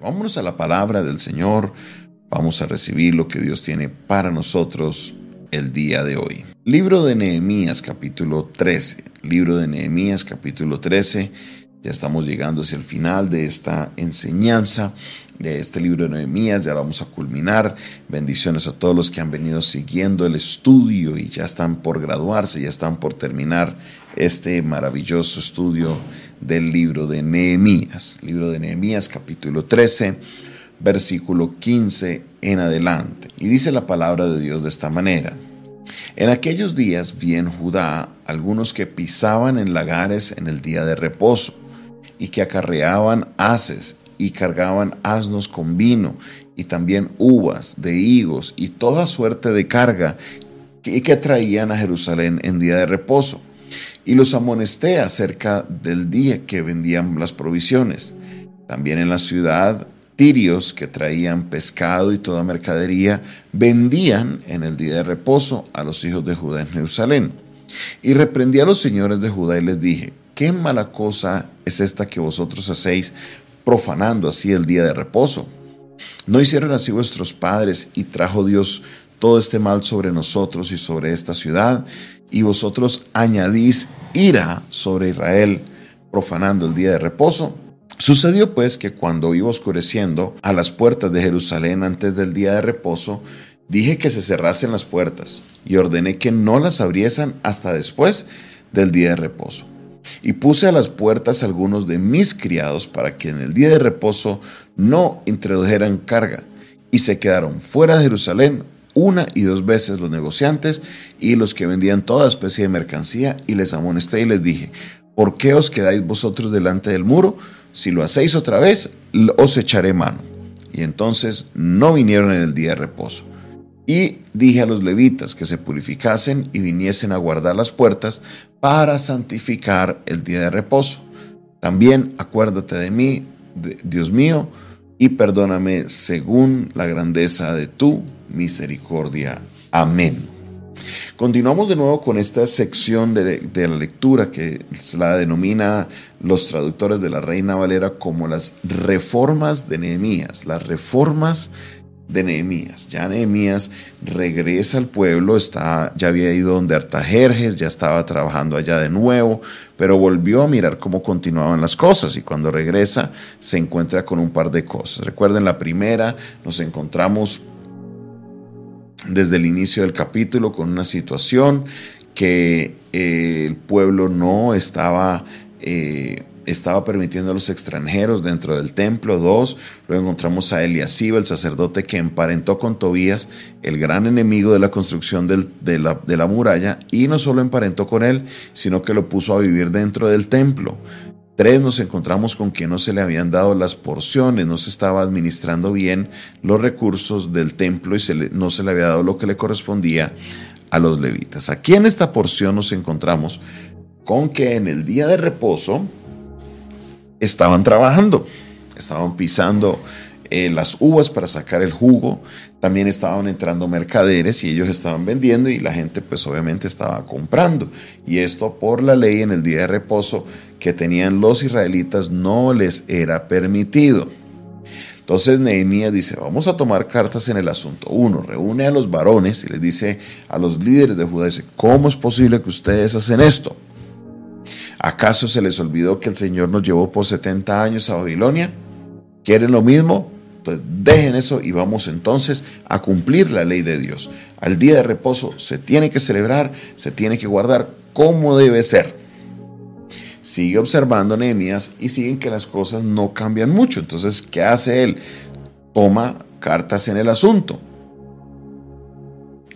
Vámonos a la palabra del Señor. Vamos a recibir lo que Dios tiene para nosotros el día de hoy. Libro de Nehemías capítulo 13. Libro de Nehemías capítulo 13. Ya estamos llegando hacia el final de esta enseñanza de este libro de Nehemías. Ya vamos a culminar. Bendiciones a todos los que han venido siguiendo el estudio y ya están por graduarse, ya están por terminar este maravilloso estudio del libro de Nehemías. Libro de Nehemías capítulo 13 versículo 15 en adelante. Y dice la palabra de Dios de esta manera. En aquellos días vi en Judá algunos que pisaban en lagares en el día de reposo y que acarreaban haces y cargaban asnos con vino y también uvas de higos y toda suerte de carga y que traían a Jerusalén en día de reposo. Y los amonesté acerca del día que vendían las provisiones. También en la ciudad tirios que traían pescado y toda mercadería vendían en el día de reposo a los hijos de Judá en Jerusalén. Y reprendí a los señores de Judá y les dije, ¿qué mala cosa es esta que vosotros hacéis profanando así el día de reposo? ¿No hicieron así vuestros padres y trajo Dios todo este mal sobre nosotros y sobre esta ciudad? Y vosotros añadís ira sobre Israel profanando el día de reposo. Sucedió pues que cuando iba oscureciendo a las puertas de Jerusalén antes del día de reposo, dije que se cerrasen las puertas y ordené que no las abriesen hasta después del día de reposo. Y puse a las puertas algunos de mis criados para que en el día de reposo no introdujeran carga, y se quedaron fuera de Jerusalén una y dos veces los negociantes y los que vendían toda especie de mercancía, y les amonesté y les dije, ¿por qué os quedáis vosotros delante del muro? si lo hacéis otra vez, os echaré mano. Y entonces no vinieron en el día de reposo. Y dije a los levitas que se purificasen y viniesen a guardar las puertas para santificar el día de reposo. También acuérdate de mí, Dios mío, y perdóname según la grandeza de tu misericordia. Amén. Continuamos de nuevo con esta sección de, la lectura que la denomina los traductores de la Reina Valera como las reformas de Nehemías, las reformas de Nehemías. Ya Nehemías regresa al pueblo, está, ya había ido donde Artajerjes, ya estaba trabajando allá de nuevo, pero volvió a mirar cómo continuaban las cosas y cuando regresa se encuentra con un par de cosas. Recuerden la primera, nos encontramos desde el inicio del capítulo con una situación que eh, el pueblo no estaba, eh, estaba permitiendo a los extranjeros dentro del templo. Dos, luego encontramos a Eliasiba, el sacerdote que emparentó con Tobías, el gran enemigo de la construcción de la muralla, y no solo emparentó con él, sino que lo puso a vivir dentro del templo. Tres, nos encontramos con que no se le habían dado las porciones, no se estaba administrando bien los recursos del templo y no se le había dado lo que le correspondía a los levitas. Aquí en esta porción nos encontramos con que en el día de reposo estaban trabajando, estaban pisando eh, las uvas para sacar el jugo, también estaban entrando mercaderes y ellos estaban vendiendo y la gente pues obviamente estaba comprando. Y esto por la ley en el día de reposo que tenían los israelitas no les era permitido. Entonces Nehemías dice, vamos a tomar cartas en el asunto. Uno, reúne a los varones y les dice a los líderes de Judá, ¿cómo es posible que ustedes hacen esto? ¿Acaso se les olvidó que el Señor nos llevó por 70 años a Babilonia? ¿Quieren lo mismo? Entonces, dejen eso y vamos entonces a cumplir la ley de Dios. Al día de reposo se tiene que celebrar, se tiene que guardar como debe ser. Sigue observando Nehemías y siguen que las cosas no cambian mucho. Entonces, ¿qué hace él? Toma cartas en el asunto.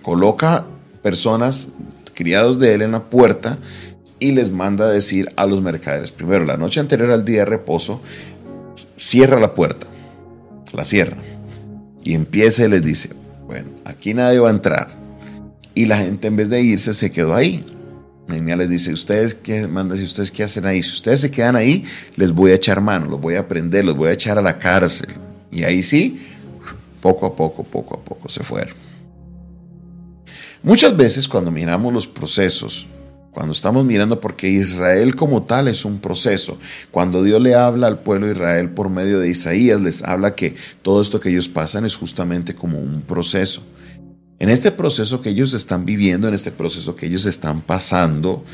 Coloca personas, criados de él en la puerta y les manda a decir a los mercaderes, primero, la noche anterior al día de reposo, cierra la puerta la cierra. Y empieza y les dice, bueno, aquí nadie va a entrar. Y la gente en vez de irse se quedó ahí. Nehemías les dice, ustedes qué manda, si ustedes qué hacen ahí, si ustedes se quedan ahí, les voy a echar mano, los voy a prender, los voy a echar a la cárcel. Y ahí sí, poco a poco, poco a poco se fueron. Muchas veces cuando miramos los procesos, Cuando estamos mirando, porque Israel como tal es un proceso. Cuando Dios le habla al pueblo de Israel por medio de Isaías, les habla que todo esto que ellos pasan es justamente como un proceso. En este proceso que ellos están viviendo, en este proceso que ellos están pasando,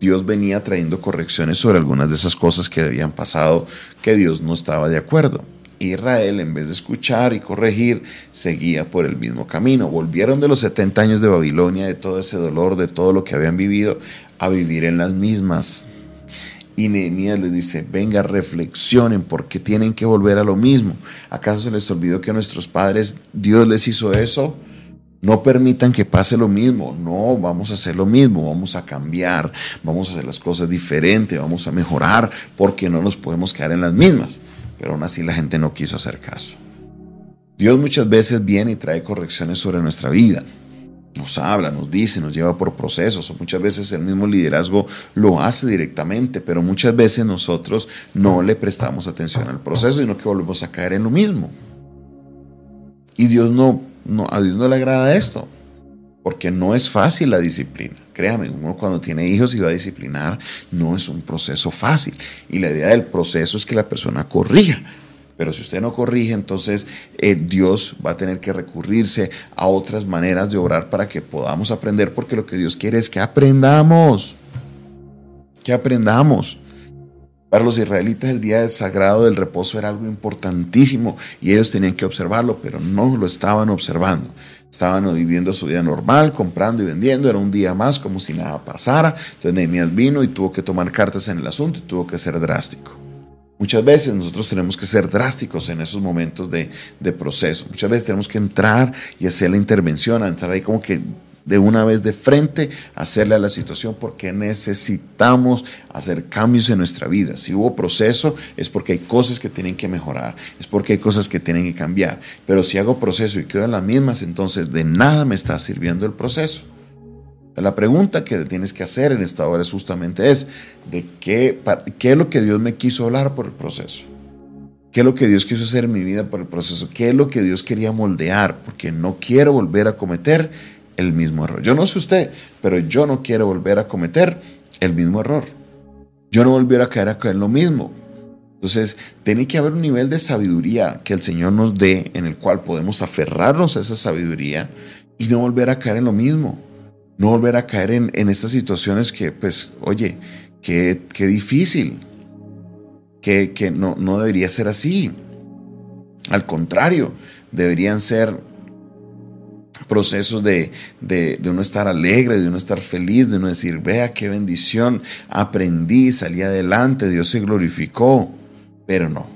Dios venía trayendo correcciones sobre algunas de esas cosas que habían pasado que Dios no estaba de acuerdo. Israel, en vez de escuchar y corregir, seguía por el mismo camino. Volvieron de los 70 años de Babilonia, de todo ese dolor, de todo lo que habían vivido, a vivir en las mismas. Y Nehemías les dice, venga, reflexionen, porque tienen que volver a lo mismo. ¿Acaso se les olvidó que nuestros padres, Dios les hizo eso? No permitan que pase lo mismo. No, vamos a hacer lo mismo, vamos a cambiar, vamos a hacer las cosas diferentes, vamos a mejorar, porque no nos podemos quedar en las mismas. Pero aún así la gente no quiso hacer caso. Dios muchas veces viene y trae correcciones sobre nuestra vida. Nos habla, nos dice, nos lleva por procesos, o muchas veces el mismo liderazgo lo hace directamente, pero muchas veces nosotros no le prestamos atención al proceso, sino que volvemos a caer en lo mismo. Y Dios no no, a Dios no le agrada esto, porque no es fácil la disciplina. Créame, uno cuando tiene hijos y va a disciplinar, no es un proceso fácil. Y la idea del proceso es que la persona corrija. Pero si usted no corrige, entonces eh, Dios va a tener que recurrirse a otras maneras de obrar para que podamos aprender, porque lo que Dios quiere es que aprendamos. Que aprendamos. Para los israelitas el día sagrado del reposo era algo importantísimo y ellos tenían que observarlo, pero no lo estaban observando. Estaban viviendo su vida normal, comprando y vendiendo, era un día más como si nada pasara. Entonces Nehemías vino y tuvo que tomar cartas en el asunto y tuvo que ser drástico. Muchas veces nosotros tenemos que ser drásticos en esos momentos de, de, proceso. Muchas veces tenemos que entrar y hacer la intervención, entrar ahí como que de una vez de frente, hacerle a la situación porque necesitamos hacer cambios en nuestra vida. Si hubo proceso es porque hay cosas que tienen que mejorar, es porque hay cosas que tienen que cambiar. Pero si hago proceso y quedo en las mismas, entonces de nada me está sirviendo el proceso. La pregunta que tienes que hacer en esta hora es justamente es, ¿de qué, qué es lo que Dios me quiso hablar por el proceso? ¿Qué es lo que Dios quiso hacer en mi vida por el proceso? ¿Qué es lo que Dios quería moldear? Porque no quiero volver a cometer el mismo error. Yo no sé usted, pero yo no quiero volver a cometer el mismo error. Yo no volver a caer en lo mismo. Entonces, tiene que haber un nivel de sabiduría que el Señor nos dé en el cual podemos aferrarnos a esa sabiduría y no volver a caer en lo mismo. No volver a caer en, en estas situaciones que, pues, oye, qué, qué difícil, que, que no, no debería ser así. Al contrario, deberían ser procesos de, de, uno estar alegre, de uno estar feliz, de uno decir, vea qué bendición, aprendí, salí adelante, Dios se glorificó, pero no.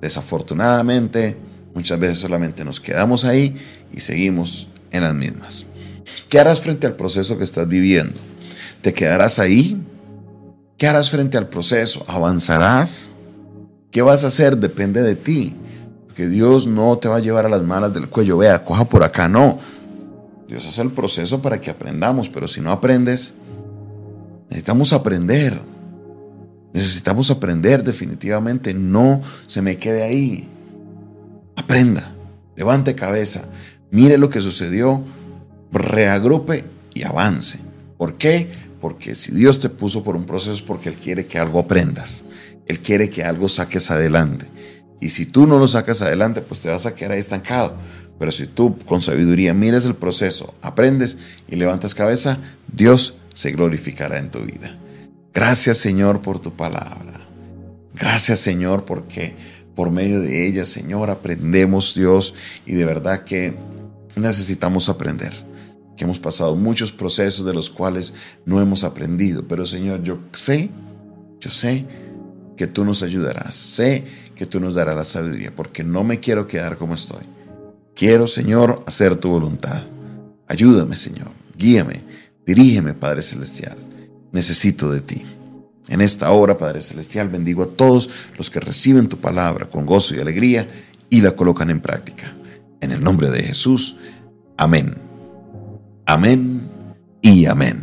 Desafortunadamente, muchas veces solamente nos quedamos ahí y seguimos en las mismas. ¿Qué harás frente al proceso que estás viviendo? ¿Te quedarás ahí? ¿Qué harás frente al proceso? ¿Avanzarás? ¿Qué vas a hacer? Depende de ti. Porque Dios no te va a llevar a las malas del cuello. Vea, coja por acá. No. Dios hace el proceso para que aprendamos, pero si no aprendes, necesitamos aprender. Necesitamos aprender definitivamente. No se me quede ahí. Aprenda, levante cabeza, mire lo que sucedió, reagrupe y avance. ¿Por qué? Porque si Dios te puso por un proceso es porque Él quiere que algo aprendas. Él quiere que algo saques adelante. Y si tú no lo sacas adelante, pues te vas a quedar ahí estancado. Pero si tú con sabiduría miras el proceso, aprendes y levantas cabeza, Dios se glorificará en tu vida. Gracias Señor por tu palabra. Gracias Señor porque por medio de ella, Señor, aprendemos Dios y de verdad que necesitamos aprender. Que hemos pasado muchos procesos de los cuales no hemos aprendido. Pero Señor, yo sé, yo sé que tú nos ayudarás. Sé que tú nos darás la sabiduría porque no me quiero quedar como estoy. Quiero, Señor, hacer tu voluntad. Ayúdame, Señor. Guíame. Dirígeme, Padre Celestial. Necesito de ti. En esta hora, Padre Celestial, bendigo a todos los que reciben tu palabra con gozo y alegría y la colocan en práctica. En el nombre de Jesús. Amén. Amén y amén.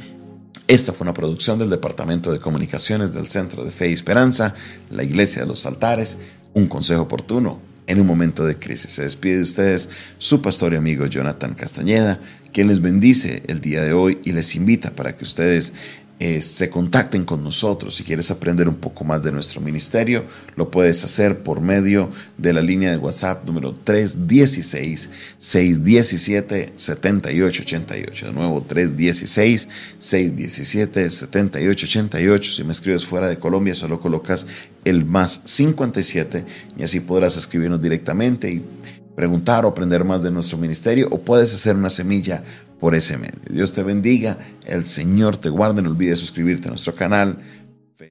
Esta fue una producción del Departamento de Comunicaciones del Centro de Fe y Esperanza, la Iglesia de los Altares, un consejo oportuno en un momento de crisis. Se despide de ustedes su pastor y amigo Jonathan Castañeda, quien les bendice el día de hoy y les invita para que ustedes eh, se contacten con nosotros. Si quieres aprender un poco más de nuestro ministerio, lo puedes hacer por medio de la línea de WhatsApp número 316-617-7888. De nuevo, 316-617-7888. Si me escribes fuera de Colombia, solo colocas el más 57 y así podrás escribirnos directamente y preguntar o aprender más de nuestro ministerio o puedes hacer una semilla por ese medio. Dios te bendiga, el Señor te guarde, no olvides suscribirte a nuestro canal.